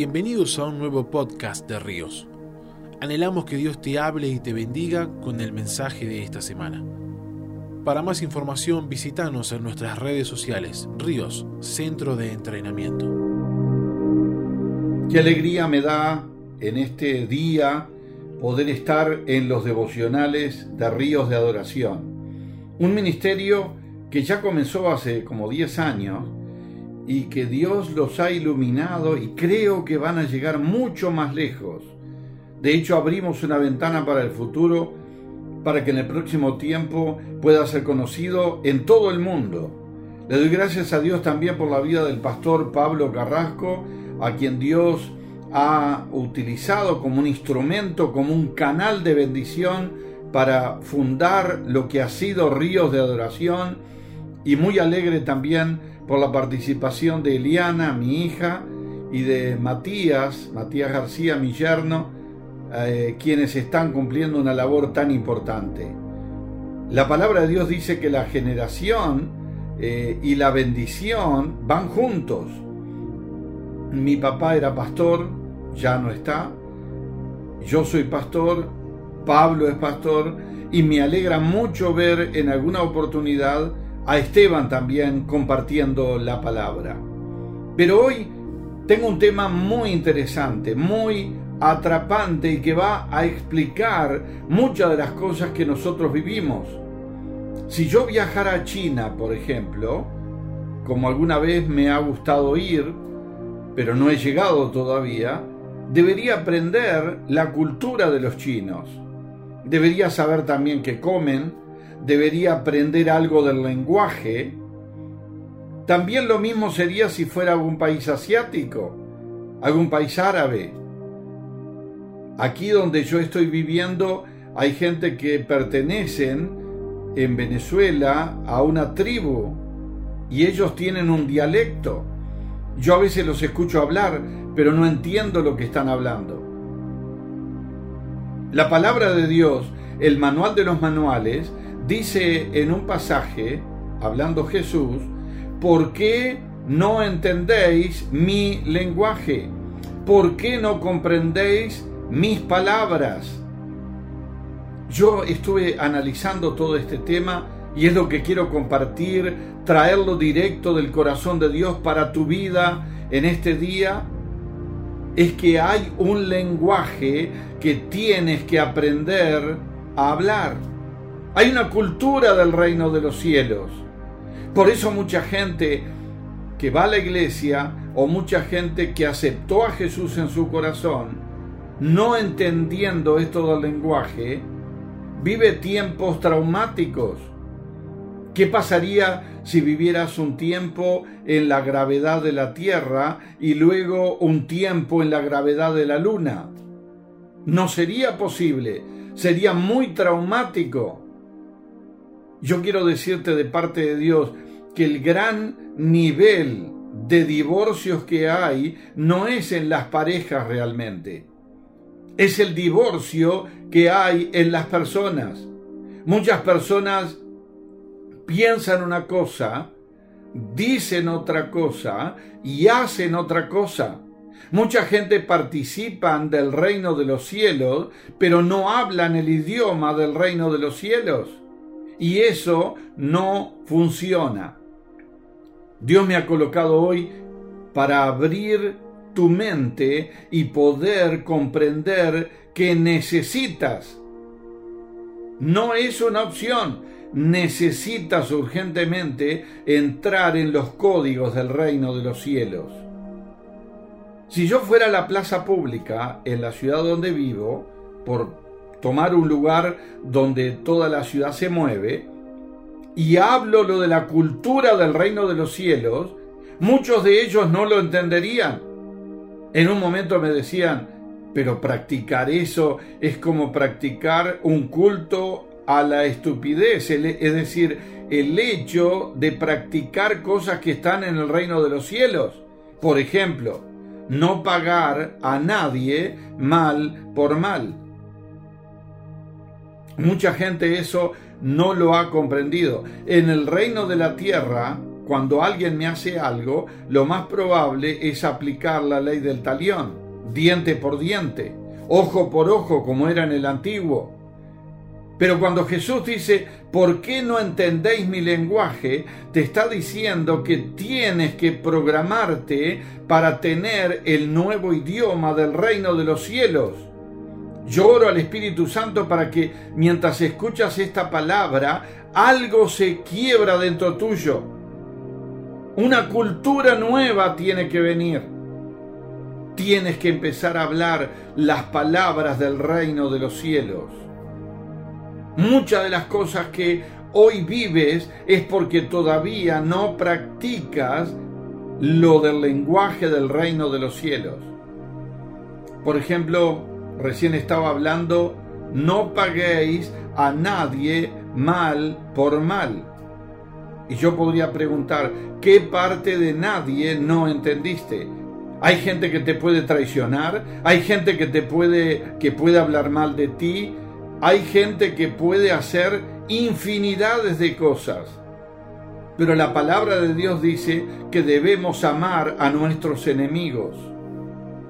Bienvenidos a un nuevo podcast de Ríos. Anhelamos que Dios te hable y te bendiga con el mensaje de esta semana. Para más información visítanos en nuestras redes sociales, Ríos, Centro de Entrenamiento. Qué alegría me da en este día poder estar en los devocionales de Ríos de Adoración. Un ministerio que ya comenzó hace como 10 años y que Dios los ha iluminado y creo que van a llegar mucho más lejos. De hecho, abrimos una ventana para el futuro para que en el próximo tiempo pueda ser conocido en todo el mundo. Le doy gracias a Dios también por la vida del pastor Pablo Carrasco, a quien Dios ha utilizado como un instrumento, como un canal de bendición para fundar lo que ha sido Ríos de Adoración y muy alegre también por la participación de Eliana, mi hija, y de Matías, Matías García, mi yerno, eh, quienes están cumpliendo una labor tan importante. La palabra de Dios dice que la generación eh, y la bendición van juntos. Mi papá era pastor, ya no está. Yo soy pastor, Pablo es pastor, y me alegra mucho ver en alguna oportunidad a Esteban también compartiendo la palabra. Pero hoy tengo un tema muy interesante, muy atrapante y que va a explicar muchas de las cosas que nosotros vivimos. Si yo viajara a China, por ejemplo, como alguna vez me ha gustado ir, pero no he llegado todavía, debería aprender la cultura de los chinos. Debería saber también qué comen, debería aprender algo del lenguaje. También lo mismo sería si fuera algún país asiático, algún país árabe. Aquí donde yo estoy viviendo hay gente que pertenecen en Venezuela a una tribu y ellos tienen un dialecto. Yo a veces los escucho hablar, pero no entiendo lo que están hablando. La palabra de Dios, el manual de los manuales, dice en un pasaje, hablando Jesús, ¿por qué no entendéis mi lenguaje? ¿Por qué no comprendéis mis palabras? Yo estuve analizando todo este tema y es lo que quiero compartir, traerlo directo del corazón de Dios para tu vida en este día. Es que hay un lenguaje que tienes que aprender a hablar. Hay una cultura del reino de los cielos. Por eso mucha gente que va a la iglesia o mucha gente que aceptó a Jesús en su corazón, no entendiendo esto del lenguaje, vive tiempos traumáticos. ¿Qué pasaría si vivieras un tiempo en la gravedad de la Tierra y luego un tiempo en la gravedad de la Luna? No sería posible, sería muy traumático. Yo quiero decirte de parte de Dios que el gran nivel de divorcios que hay no es en las parejas realmente. Es el divorcio que hay en las personas. Muchas personas piensan una cosa, dicen otra cosa y hacen otra cosa. Mucha gente participan del reino de los cielos, pero no hablan el idioma del reino de los cielos. Y eso no funciona. Dios me ha colocado hoy para abrir tu mente y poder comprender que necesitas. No es una opción. Necesitas urgentemente entrar en los códigos del reino de los cielos. Si yo fuera a la plaza pública en la ciudad donde vivo, por tomar un lugar donde toda la ciudad se mueve, y hablo lo de la cultura del reino de los cielos, muchos de ellos no lo entenderían. En un momento me decían, pero practicar eso es como practicar un culto a la estupidez, es decir, el hecho de practicar cosas que están en el reino de los cielos. Por ejemplo, no pagar a nadie mal por mal. Mucha gente eso no lo ha comprendido. En el reino de la tierra, cuando alguien me hace algo, lo más probable es aplicar la ley del talión, diente por diente, ojo por ojo, como era en el antiguo. Pero cuando Jesús dice, ¿por qué no entendéis mi lenguaje? Te está diciendo que tienes que programarte para tener el nuevo idioma del reino de los cielos. Yo oro al Espíritu Santo para que mientras escuchas esta palabra, algo se quiebra dentro tuyo. Una cultura nueva tiene que venir. Tienes que empezar a hablar las palabras del reino de los cielos. Muchas de las cosas que hoy vives es porque todavía no practicas lo del lenguaje del reino de los cielos. Por ejemplo, recién estaba hablando, no paguéis a nadie mal por mal. Y yo podría preguntar, ¿qué parte de nadie no entendiste? Hay gente que te puede traicionar, hay gente que te puede que puede hablar mal de ti, hay gente que puede hacer infinidades de cosas. Pero la palabra de Dios dice que debemos amar a nuestros enemigos.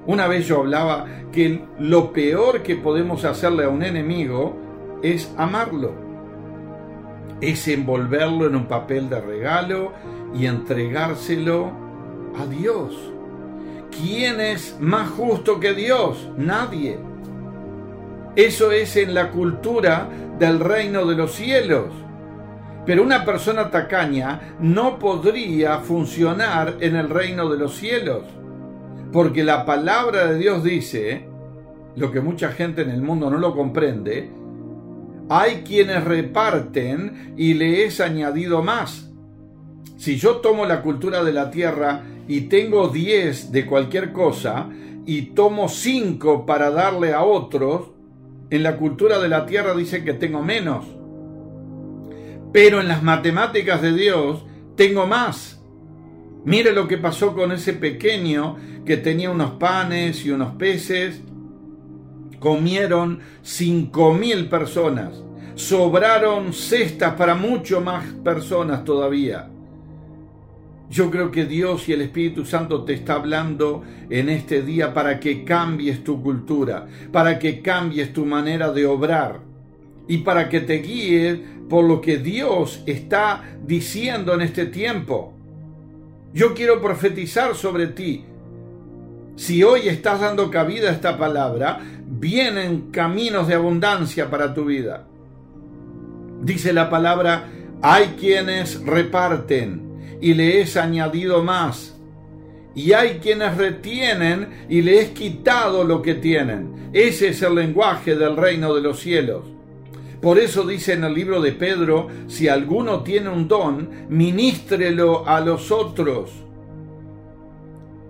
Una vez yo hablaba que lo peor que podemos hacerle a un enemigo es amarlo. Es envolverlo en un papel de regalo y entregárselo a Dios. ¿Quién es más justo que Dios? Nadie. Eso es en la cultura del reino de los cielos. Pero una persona tacaña no podría funcionar en el reino de los cielos. Porque la palabra de Dios dice, lo que mucha gente en el mundo no lo comprende, hay quienes reparten y le es añadido más. Si yo tomo la cultura de la tierra y tengo 10 de cualquier cosa y tomo 5 para darle a otros, en la cultura de la tierra dice que tengo menos. Pero en las matemáticas de Dios tengo más. Mire lo que pasó con ese pequeño que tenía unos panes y unos peces. Comieron cinco mil personas. Sobraron cestas para mucho más personas todavía. Yo creo que Dios y el Espíritu Santo te está hablando en este día para que cambies tu cultura, para que cambies tu manera de obrar y para que te guíes por lo que Dios está diciendo en este tiempo. Yo quiero profetizar sobre ti. Si hoy estás dando cabida a esta palabra, vienen caminos de abundancia para tu vida. Dice la palabra, hay quienes reparten y le es añadido más. Y hay quienes retienen y le es quitado lo que tienen. Ese es el lenguaje del reino de los cielos. Por eso dice en el libro de Pedro, si alguno tiene un don, ministrelo a los otros.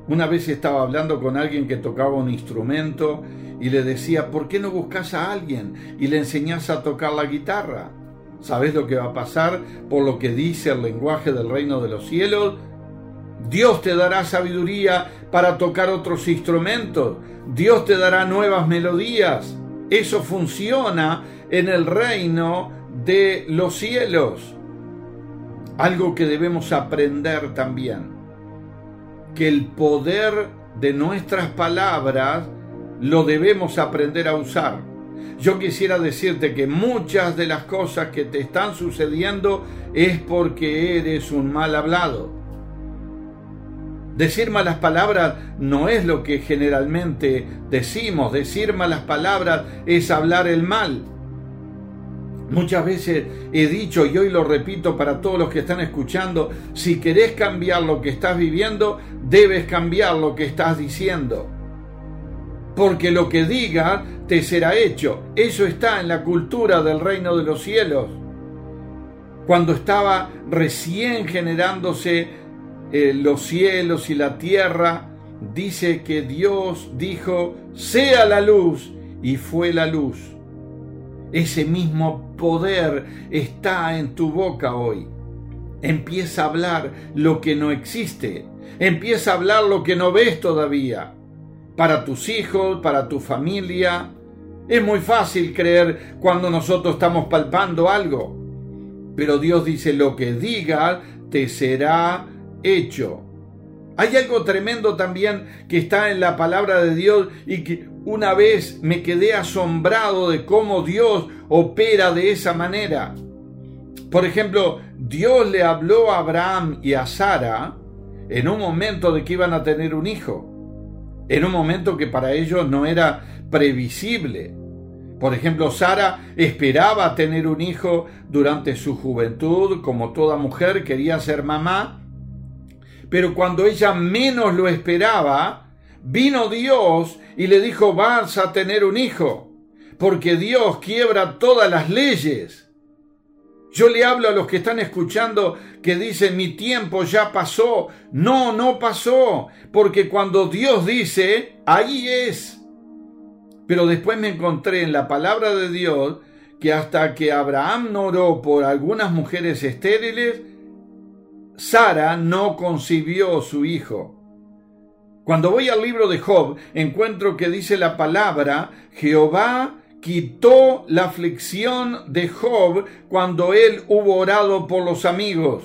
Una vez estaba hablando con alguien que tocaba un instrumento y le decía, ¿por qué no buscas a alguien y le enseñas a tocar la guitarra? ¿Sabes lo que va a pasar por lo que dice el lenguaje del reino de los cielos? Dios te dará sabiduría para tocar otros instrumentos. Dios te dará nuevas melodías. Eso funciona en el reino de los cielos. Algo que debemos aprender también. Que el poder de nuestras palabras lo debemos aprender a usar. Yo quisiera decirte que muchas de las cosas que te están sucediendo es porque eres un mal hablado. Decir malas palabras no es lo que generalmente decimos. Decir malas palabras es hablar el mal. Muchas veces he dicho y hoy lo repito para todos los que están escuchando, si querés cambiar lo que estás viviendo, debes cambiar lo que estás diciendo porque lo que diga te será hecho. Eso está en la cultura del reino de los cielos. Cuando estaba recién generándose eh, los cielos y la tierra, dice que Dios dijo, sea la luz, y fue la luz. Ese mismo poder está en tu boca hoy. Empieza a hablar lo que no existe. Empieza a hablar lo que no ves todavía para tus hijos, para tu familia. Es muy fácil creer cuando nosotros estamos palpando algo. Pero Dios dice, lo que diga te será hecho. Hay algo tremendo también que está en la palabra de Dios y que una vez me quedé asombrado de cómo Dios opera de esa manera. Por ejemplo, Dios le habló a Abraham y a Sara en un momento de que iban a tener un hijo, en un momento que para ellos no era previsible. Por ejemplo, Sara esperaba tener un hijo durante su juventud, como toda mujer quería ser mamá, pero cuando ella menos lo esperaba, vino Dios y le dijo, vas a tener un hijo, porque Dios quiebra todas las leyes. Yo le hablo a los que están escuchando que dicen mi tiempo ya pasó. No, no pasó, porque cuando Dios dice, ahí es. Pero después me encontré en la palabra de Dios que hasta que Abraham no oró por algunas mujeres estériles, Sara no concibió su hijo. Cuando voy al libro de Job, encuentro que dice la palabra, Jehová quitó la aflicción de Job cuando él hubo orado por los amigos.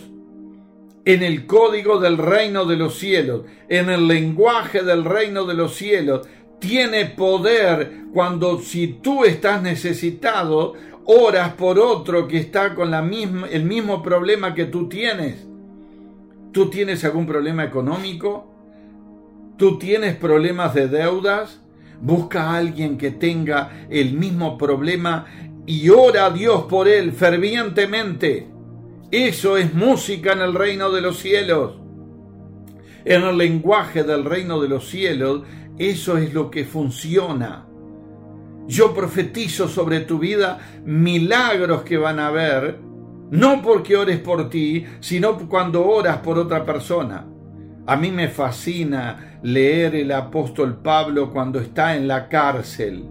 En el código del reino de los cielos, en el lenguaje del reino de los cielos, tiene poder cuando si tú estás necesitado, oras por otro que está con la misma, el mismo problema que tú tienes. ¿Tú tienes algún problema económico? ¿Tú tienes problemas de deudas? Busca a alguien que tenga el mismo problema y ora a Dios por él fervientemente. Eso es música en el reino de los cielos. En el lenguaje del reino de los cielos, eso es lo que funciona. Yo profetizo sobre tu vida milagros que van a haber, no porque ores por ti, sino cuando oras por otra persona. A mí me fascina leer el apóstol Pablo cuando está en la cárcel,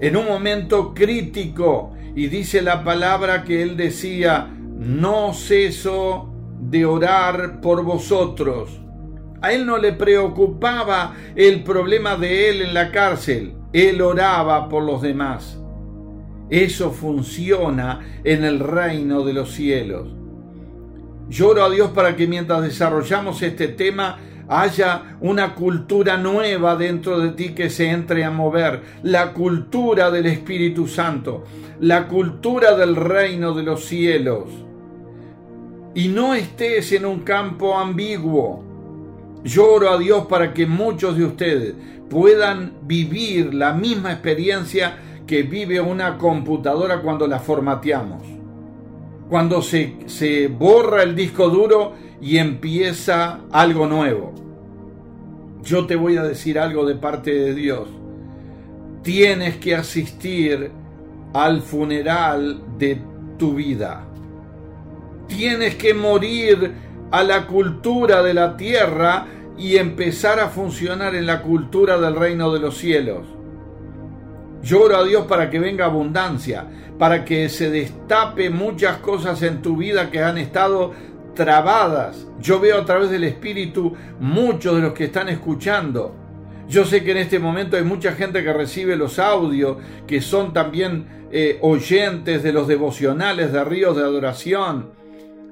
en un momento crítico, y dice la palabra que él decía, no ceso de orar por vosotros. A él no le preocupaba el problema de él en la cárcel, él oraba por los demás. Eso funciona en el reino de los cielos. Lloro a Dios para que mientras desarrollamos este tema haya una cultura nueva dentro de ti que se entre a mover, la cultura del Espíritu Santo, la cultura del reino de los cielos. Y no estés en un campo ambiguo. Lloro a Dios para que muchos de ustedes puedan vivir la misma experiencia que vive una computadora cuando la formateamos cuando se, se borra el disco duro y empieza algo nuevo. Yo te voy a decir algo de parte de Dios. Tienes que asistir al funeral de tu vida. Tienes que morir a la cultura de la tierra y empezar a funcionar en la cultura del reino de los cielos. Lloro a Dios para que venga abundancia, para que se destape muchas cosas en tu vida que han estado trabadas. Yo veo a través del Espíritu muchos de los que están escuchando. Yo sé que en este momento hay mucha gente que recibe los audios, que son también eh, oyentes de los devocionales de ríos de adoración.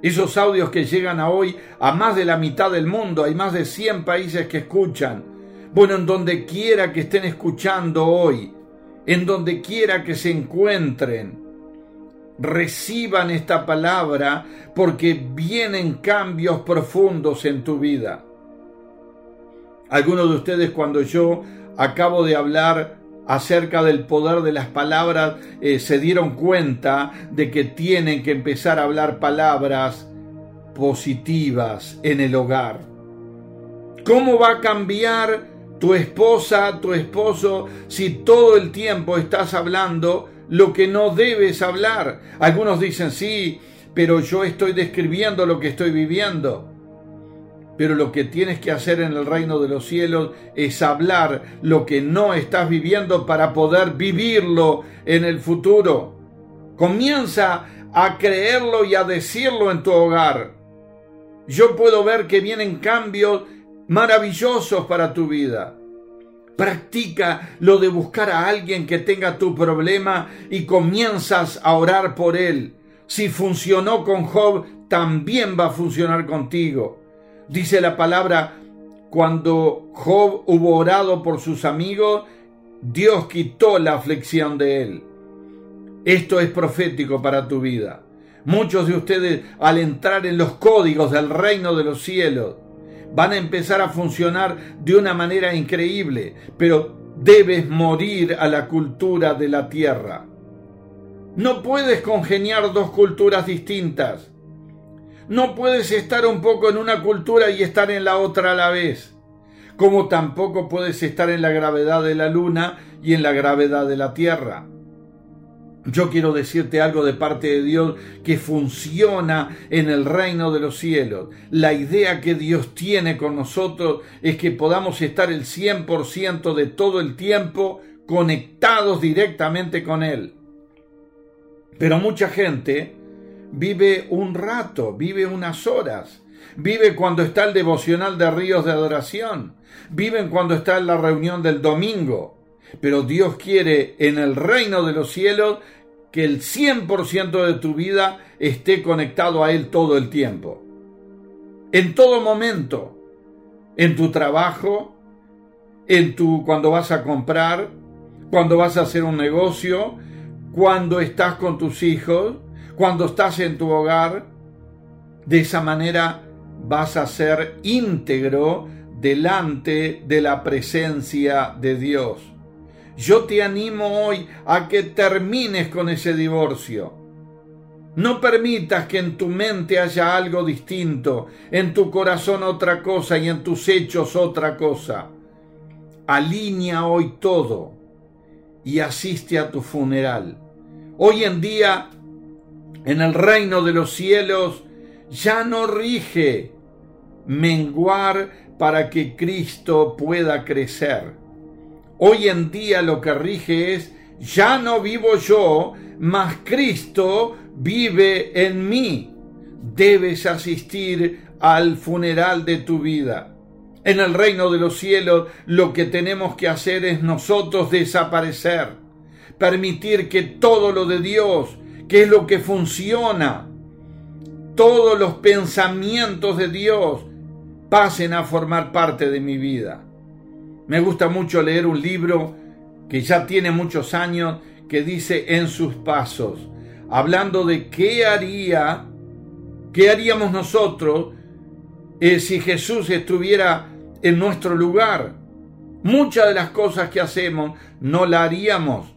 Esos audios que llegan a hoy a más de la mitad del mundo, hay más de 100 países que escuchan. Bueno, en donde quiera que estén escuchando hoy, en donde quiera que se encuentren, reciban esta palabra porque vienen cambios profundos en tu vida. Algunos de ustedes cuando yo acabo de hablar acerca del poder de las palabras eh, se dieron cuenta de que tienen que empezar a hablar palabras positivas en el hogar. ¿Cómo va a cambiar tu esposa, tu esposo, si todo el tiempo estás hablando lo que no debes hablar. Algunos dicen, sí, pero yo estoy describiendo lo que estoy viviendo. Pero lo que tienes que hacer en el reino de los cielos es hablar lo que no estás viviendo para poder vivirlo en el futuro. Comienza a creerlo y a decirlo en tu hogar. Yo puedo ver que vienen cambios maravillosos para tu vida. Practica lo de buscar a alguien que tenga tu problema y comienzas a orar por él. Si funcionó con Job, también va a funcionar contigo. Dice la palabra, cuando Job hubo orado por sus amigos, Dios quitó la aflicción de él. Esto es profético para tu vida. Muchos de ustedes, al entrar en los códigos del reino de los cielos, van a empezar a funcionar de una manera increíble, pero debes morir a la cultura de la tierra. No puedes congeniar dos culturas distintas. No puedes estar un poco en una cultura y estar en la otra a la vez. Como tampoco puedes estar en la gravedad de la luna y en la gravedad de la tierra. Yo quiero decirte algo de parte de Dios que funciona en el reino de los cielos. La idea que Dios tiene con nosotros es que podamos estar el 100% de todo el tiempo conectados directamente con Él. Pero mucha gente vive un rato, vive unas horas, vive cuando está el devocional de ríos de adoración, viven cuando está en la reunión del domingo, pero Dios quiere en el reino de los cielos que el 100% de tu vida esté conectado a Él todo el tiempo. En todo momento. En tu trabajo, en tu cuando vas a comprar, cuando vas a hacer un negocio, cuando estás con tus hijos, cuando estás en tu hogar. De esa manera vas a ser íntegro delante de la presencia de Dios. Yo te animo hoy a que termines con ese divorcio. No permitas que en tu mente haya algo distinto, en tu corazón otra cosa y en tus hechos otra cosa. Alinea hoy todo y asiste a tu funeral. Hoy en día, en el reino de los cielos, ya no rige menguar para que Cristo pueda crecer. Hoy en día lo que rige es, ya no vivo yo, mas Cristo vive en mí. Debes asistir al funeral de tu vida. En el reino de los cielos lo que tenemos que hacer es nosotros desaparecer, permitir que todo lo de Dios, que es lo que funciona, todos los pensamientos de Dios pasen a formar parte de mi vida. Me gusta mucho leer un libro que ya tiene muchos años que dice En sus pasos, hablando de qué haría, qué haríamos nosotros eh, si Jesús estuviera en nuestro lugar. Muchas de las cosas que hacemos no la haríamos.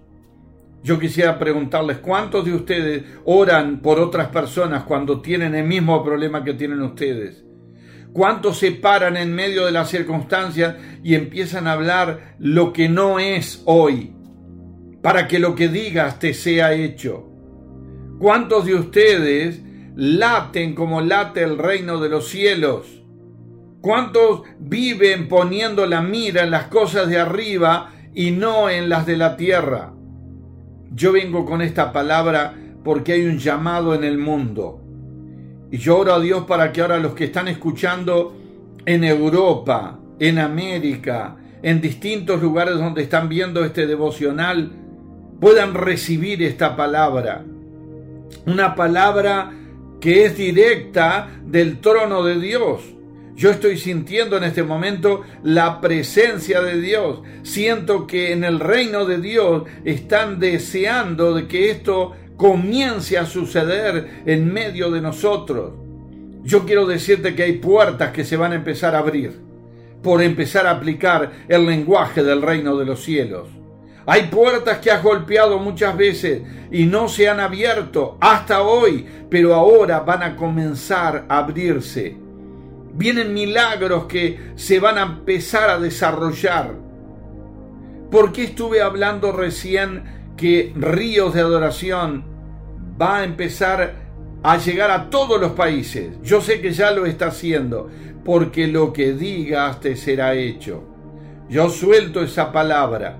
Yo quisiera preguntarles, ¿cuántos de ustedes oran por otras personas cuando tienen el mismo problema que tienen ustedes? ¿Cuántos se paran en medio de las circunstancias y empiezan a hablar lo que no es hoy? Para que lo que digas te sea hecho. ¿Cuántos de ustedes laten como late el reino de los cielos? ¿Cuántos viven poniendo la mira en las cosas de arriba y no en las de la tierra? Yo vengo con esta palabra porque hay un llamado en el mundo. Y yo oro a Dios para que ahora los que están escuchando en Europa, en América, en distintos lugares donde están viendo este devocional, puedan recibir esta palabra. Una palabra que es directa del trono de Dios. Yo estoy sintiendo en este momento la presencia de Dios. Siento que en el reino de Dios están deseando de que esto comience a suceder en medio de nosotros. Yo quiero decirte que hay puertas que se van a empezar a abrir por empezar a aplicar el lenguaje del reino de los cielos. Hay puertas que has golpeado muchas veces y no se han abierto hasta hoy, pero ahora van a comenzar a abrirse. Vienen milagros que se van a empezar a desarrollar. ¿Por qué estuve hablando recién que Ríos de Adoración va a empezar a llegar a todos los países. Yo sé que ya lo está haciendo, porque lo que digas te será hecho. Yo suelto esa palabra,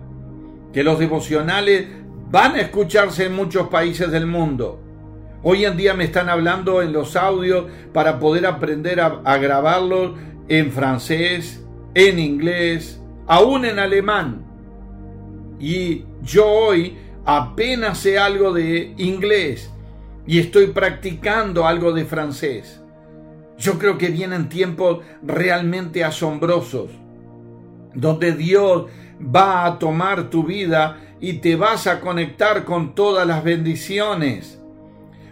que los devocionales van a escucharse en muchos países del mundo. Hoy en día me están hablando en los audios para poder aprender a, a grabarlos en francés, en inglés, aún en alemán. Y yo hoy apenas sé algo de inglés y estoy practicando algo de francés. Yo creo que vienen tiempos realmente asombrosos, donde Dios va a tomar tu vida y te vas a conectar con todas las bendiciones.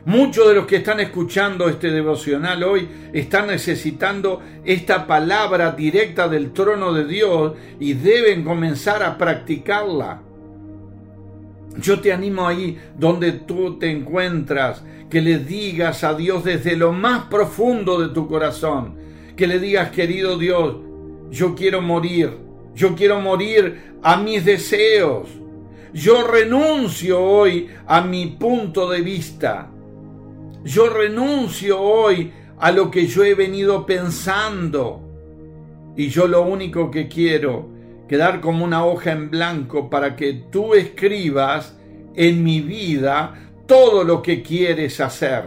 Muchos de los que están escuchando este devocional hoy están necesitando esta palabra directa del trono de Dios y deben comenzar a practicarla. Yo te animo ahí donde tú te encuentras, que le digas a Dios desde lo más profundo de tu corazón, que le digas, querido Dios, yo quiero morir, yo quiero morir a mis deseos, yo renuncio hoy a mi punto de vista, yo renuncio hoy a lo que yo he venido pensando, y yo lo único que quiero quedar como una hoja en blanco para que tú escribas en mi vida todo lo que quieres hacer.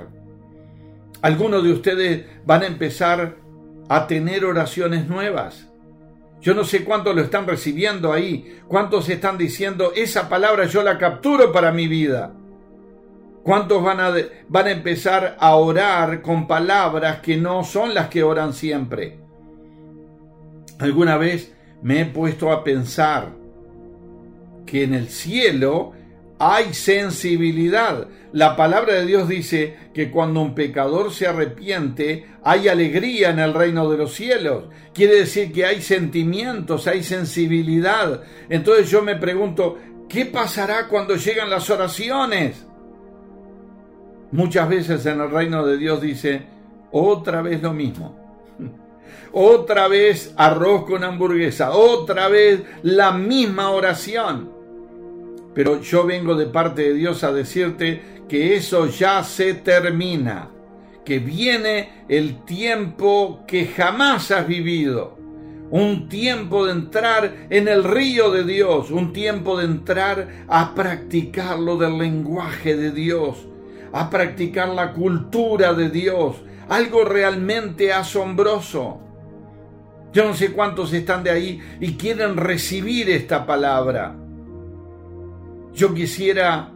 Algunos de ustedes van a empezar a tener oraciones nuevas. Yo no sé cuántos lo están recibiendo ahí, cuántos están diciendo, esa palabra yo la capturo para mi vida. ¿Cuántos van a, van a empezar a orar con palabras que no son las que oran siempre? ¿Alguna vez me he puesto a pensar que en el cielo hay sensibilidad. La palabra de Dios dice que cuando un pecador se arrepiente, hay alegría en el reino de los cielos. Quiere decir que hay sentimientos, hay sensibilidad. Entonces yo me pregunto, ¿qué pasará cuando llegan las oraciones? Muchas veces en el reino de Dios dice, otra vez lo mismo. Otra vez arroz con hamburguesa, otra vez la misma oración. Pero yo vengo de parte de Dios a decirte que eso ya se termina, que viene el tiempo que jamás has vivido, un tiempo de entrar en el río de Dios, un tiempo de entrar a practicar lo del lenguaje de Dios, a practicar la cultura de Dios, algo realmente asombroso. Yo no sé cuántos están de ahí y quieren recibir esta palabra. Yo quisiera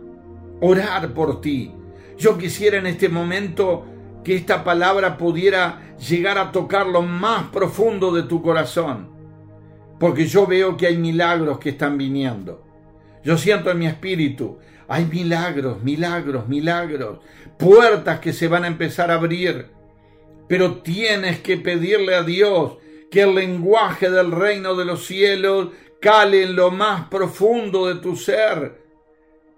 orar por ti. Yo quisiera en este momento que esta palabra pudiera llegar a tocar lo más profundo de tu corazón. Porque yo veo que hay milagros que están viniendo. Yo siento en mi espíritu, hay milagros, milagros, milagros, puertas que se van a empezar a abrir. Pero tienes que pedirle a Dios que el lenguaje del reino de los cielos cale en lo más profundo de tu ser.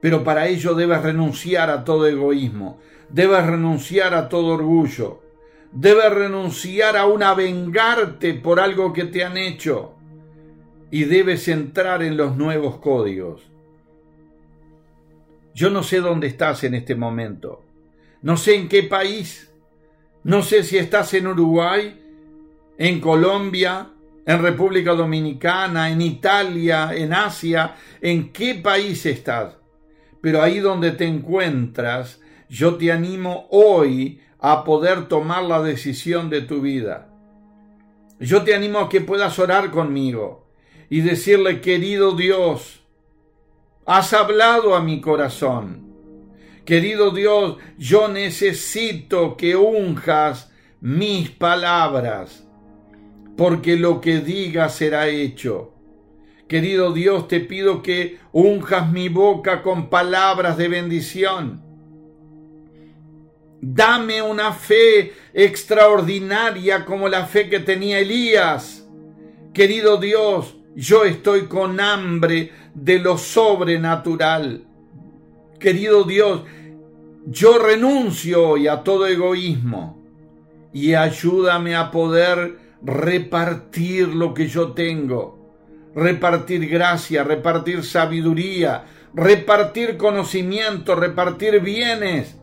Pero para ello debes renunciar a todo egoísmo, debes renunciar a todo orgullo, debes renunciar a una vengarte por algo que te han hecho y debes entrar en los nuevos códigos. Yo no sé dónde estás en este momento, no sé en qué país, no sé si estás en Uruguay en Colombia, en República Dominicana, en Italia, en Asia, en qué país estás. Pero ahí donde te encuentras, yo te animo hoy a poder tomar la decisión de tu vida. Yo te animo a que puedas orar conmigo y decirle, querido Dios, has hablado a mi corazón. Querido Dios, yo necesito que unjas mis palabras porque lo que diga será hecho. Querido Dios, te pido que unjas mi boca con palabras de bendición. Dame una fe extraordinaria como la fe que tenía Elías. Querido Dios, yo estoy con hambre de lo sobrenatural. Querido Dios, yo renuncio hoy a todo egoísmo y ayúdame a poder repartir lo que yo tengo, repartir gracia, repartir sabiduría, repartir conocimiento, repartir bienes,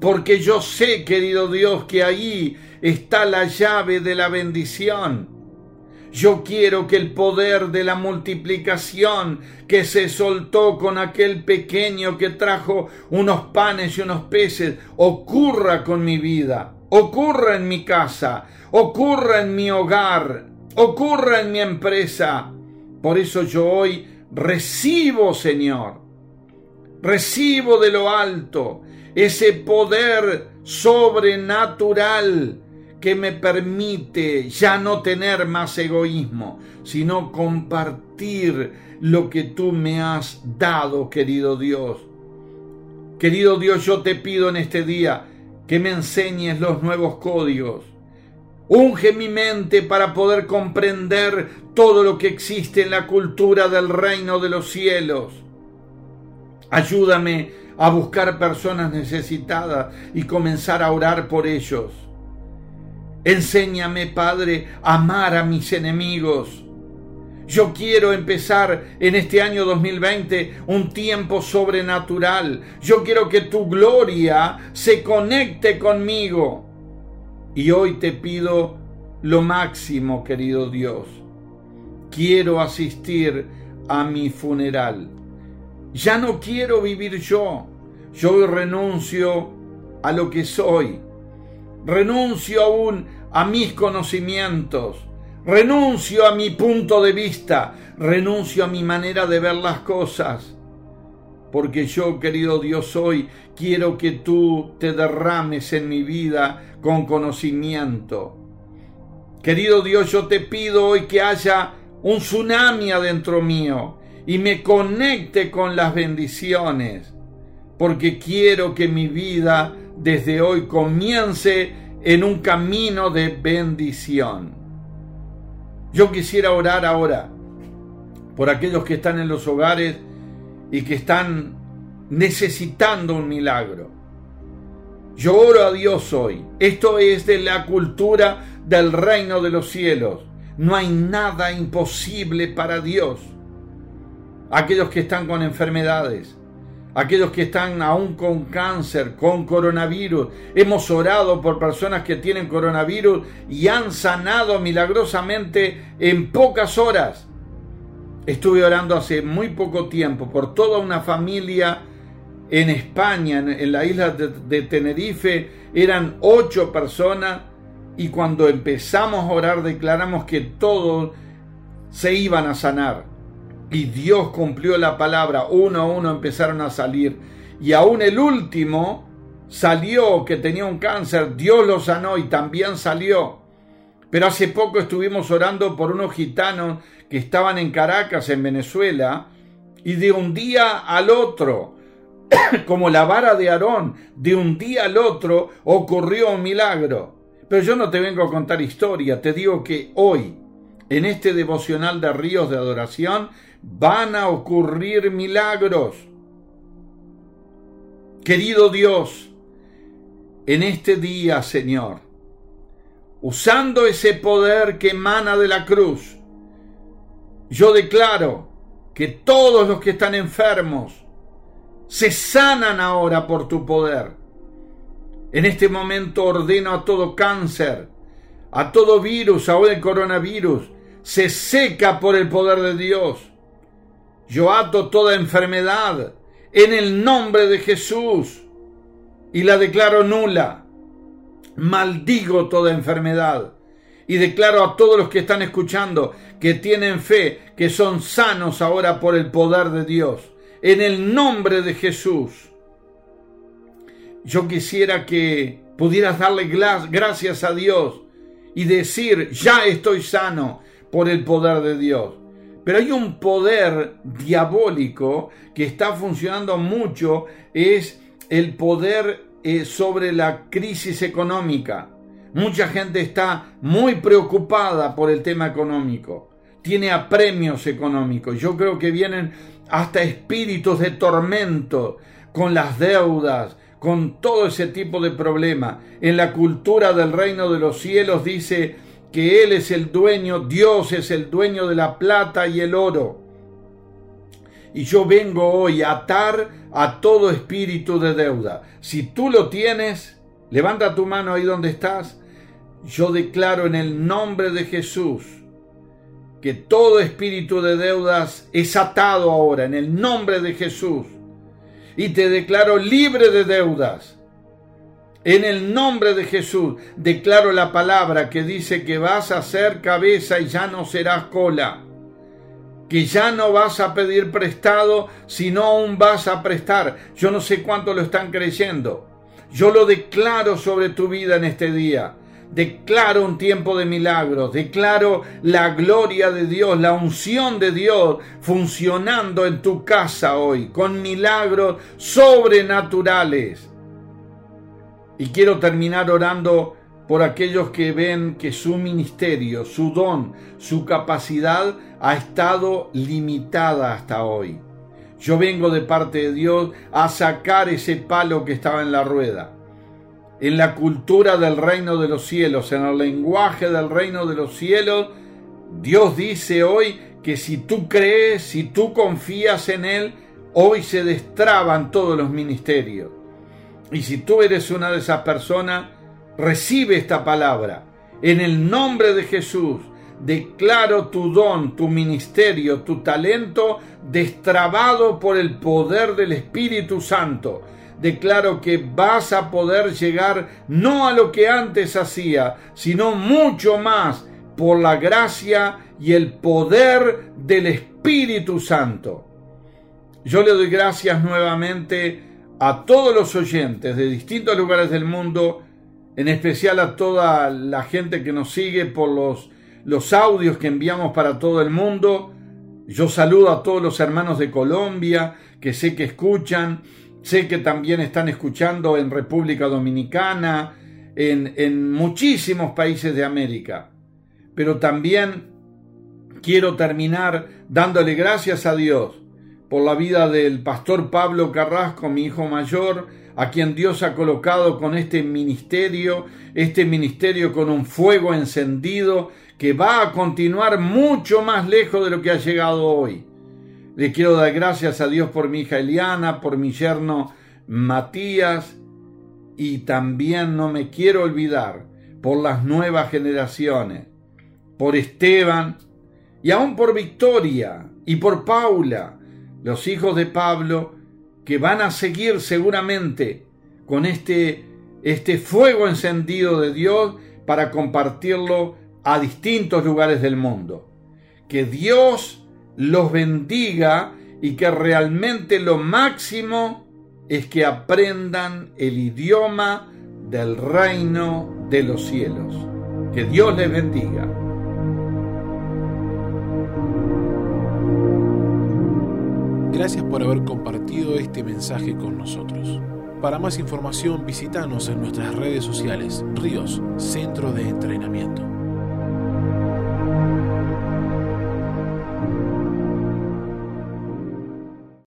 porque yo sé, querido Dios, que ahí está la llave de la bendición. Yo quiero que el poder de la multiplicación que se soltó con aquel pequeño que trajo unos panes y unos peces ocurra con mi vida, ocurra en mi casa, ocurra en mi hogar, ocurra en mi empresa. Por eso yo hoy recibo, Señor, recibo de lo alto ese poder sobrenatural que me permite ya no tener más egoísmo, sino compartir lo que tú me has dado, querido Dios. Querido Dios, yo te pido en este día que me enseñes los nuevos códigos. Unge mi mente para poder comprender todo lo que existe en la cultura del reino de los cielos. Ayúdame a buscar personas necesitadas y comenzar a orar por ellos. Enséñame, Padre, a amar a mis enemigos. Yo quiero empezar en este año 2020 un tiempo sobrenatural. Yo quiero que tu gloria se conecte conmigo. Y hoy te pido lo máximo, querido Dios. Quiero asistir a mi funeral. Ya no quiero vivir yo. Yo renuncio a lo que soy. Renuncio aún a mis conocimientos. Renuncio a mi punto de vista. Renuncio a mi manera de ver las cosas. Porque yo, querido Dios, hoy quiero que tú te derrames en mi vida con conocimiento. Querido Dios, yo te pido hoy que haya un tsunami adentro mío y me conecte con las bendiciones, porque quiero que mi vida desde hoy comience en un camino de bendición. Yo quisiera orar ahora por aquellos que están en los hogares y que están necesitando un milagro. Yo oro a Dios hoy. Esto es de la cultura del reino de los cielos. No hay nada imposible para Dios aquellos que están con enfermedades, aquellos que están aún con cáncer, con coronavirus. Hemos orado por personas que tienen coronavirus y han sanado milagrosamente en pocas horas. Estuve orando hace muy poco tiempo por toda una familia en España, en, la isla de, de Tenerife, eran ocho personas y cuando empezamos a orar declaramos que todos se iban a sanar y Dios cumplió la palabra. Uno a uno empezaron a salir. Y aún el último salió que tenía un cáncer. Dios lo sanó y también salió. Pero hace poco estuvimos orando por unos gitanos que estaban en Caracas, en Venezuela, y de un día al otro, como la vara de Aarón, de un día al otro ocurrió un milagro. Pero yo no te vengo a contar historia, te digo que hoy, en este devocional de ríos de adoración, van a ocurrir milagros. Querido Dios, en este día, Señor, usando ese poder que emana de la cruz, yo declaro que todos los que están enfermos se sanan ahora por tu poder. En este momento ordeno a todo cáncer, a todo virus, ahora el coronavirus, se seca por el poder de Dios. Yo ato toda enfermedad en el nombre de Jesús y la declaro nula. Maldigo toda enfermedad y declaro a todos los que están escuchando que tienen fe, que son sanos ahora por el poder de Dios. En el nombre de Jesús. Yo quisiera que pudieras darle gracias a Dios y decir, ya estoy sano por el poder de Dios. Pero hay un poder diabólico que está funcionando mucho, es el poder eh, sobre la crisis económica. Mucha gente está muy preocupada por el tema económico. Tiene apremios económicos. Yo creo que vienen hasta espíritus de tormento con las deudas, con todo ese tipo de problema. En la cultura del reino de los cielos dice que Él es el dueño, Dios es el dueño de la plata y el oro. Y yo vengo hoy a atar a todo espíritu de deuda. Si tú lo tienes, levanta tu mano ahí donde estás. Yo declaro en el nombre de Jesús que todo espíritu de deudas es atado ahora en el nombre de Jesús. Y te declaro libre de deudas en el nombre de Jesús declaro la palabra que dice que vas a ser cabeza y ya no serás cola. que ya no vas a pedir prestado, sino aún vas a prestar. Yo no sé cuánto lo están creyendo. Yo lo declaro sobre tu vida en este día. Declaro un tiempo de milagros, declaro la gloria de Dios, la unción de Dios funcionando en tu casa hoy, con milagros sobrenaturales. Y quiero terminar orando por aquellos que ven que su ministerio, su don, su capacidad ha estado limitada hasta hoy. Yo vengo de parte de Dios a sacar ese palo que estaba en la rueda. En la cultura del reino de los cielos, en el lenguaje del reino de los cielos, Dios dice hoy que si tú crees, si tú confías en Él, hoy se destraban todos los ministerios. Y si tú eres una de esas personas, recibe esta palabra. En el nombre de Jesús, declaro tu don, tu ministerio, tu talento destrabado por el poder del Espíritu Santo. Declaro que vas a poder llegar no a lo que antes hacía, sino mucho más por la gracia y el poder del Espíritu Santo. Yo le doy gracias nuevamente a todos los oyentes de distintos lugares del mundo en especial a toda la gente que nos sigue por los, los audios que enviamos para todo el mundo. Yo saludo a todos los hermanos de Colombia que sé que escuchan, sé que también están escuchando en República Dominicana, en, en muchísimos países de América. Pero también quiero terminar dándole gracias a Dios por la vida del pastor Pablo Carrasco, mi hijo mayor, a quien Dios ha colocado con este ministerio, este ministerio con un fuego encendido que va a continuar mucho más lejos de lo que ha llegado hoy. Le quiero dar gracias a Dios por mi hija Eliana, por mi yerno Matías y también no me quiero olvidar por las nuevas generaciones, por Esteban y aún por Victoria y por Paula, los hijos de Pablo que van a seguir seguramente con este, este fuego encendido de Dios para compartirlo a distintos lugares del mundo. Que Dios los bendiga y que realmente lo máximo es que aprendan el idioma del reino de los cielos. Que Dios les bendiga. Gracias por haber compartido este mensaje con nosotros. Para más información visítanos en nuestras redes sociales, Ríos, Centro de Entrenamiento.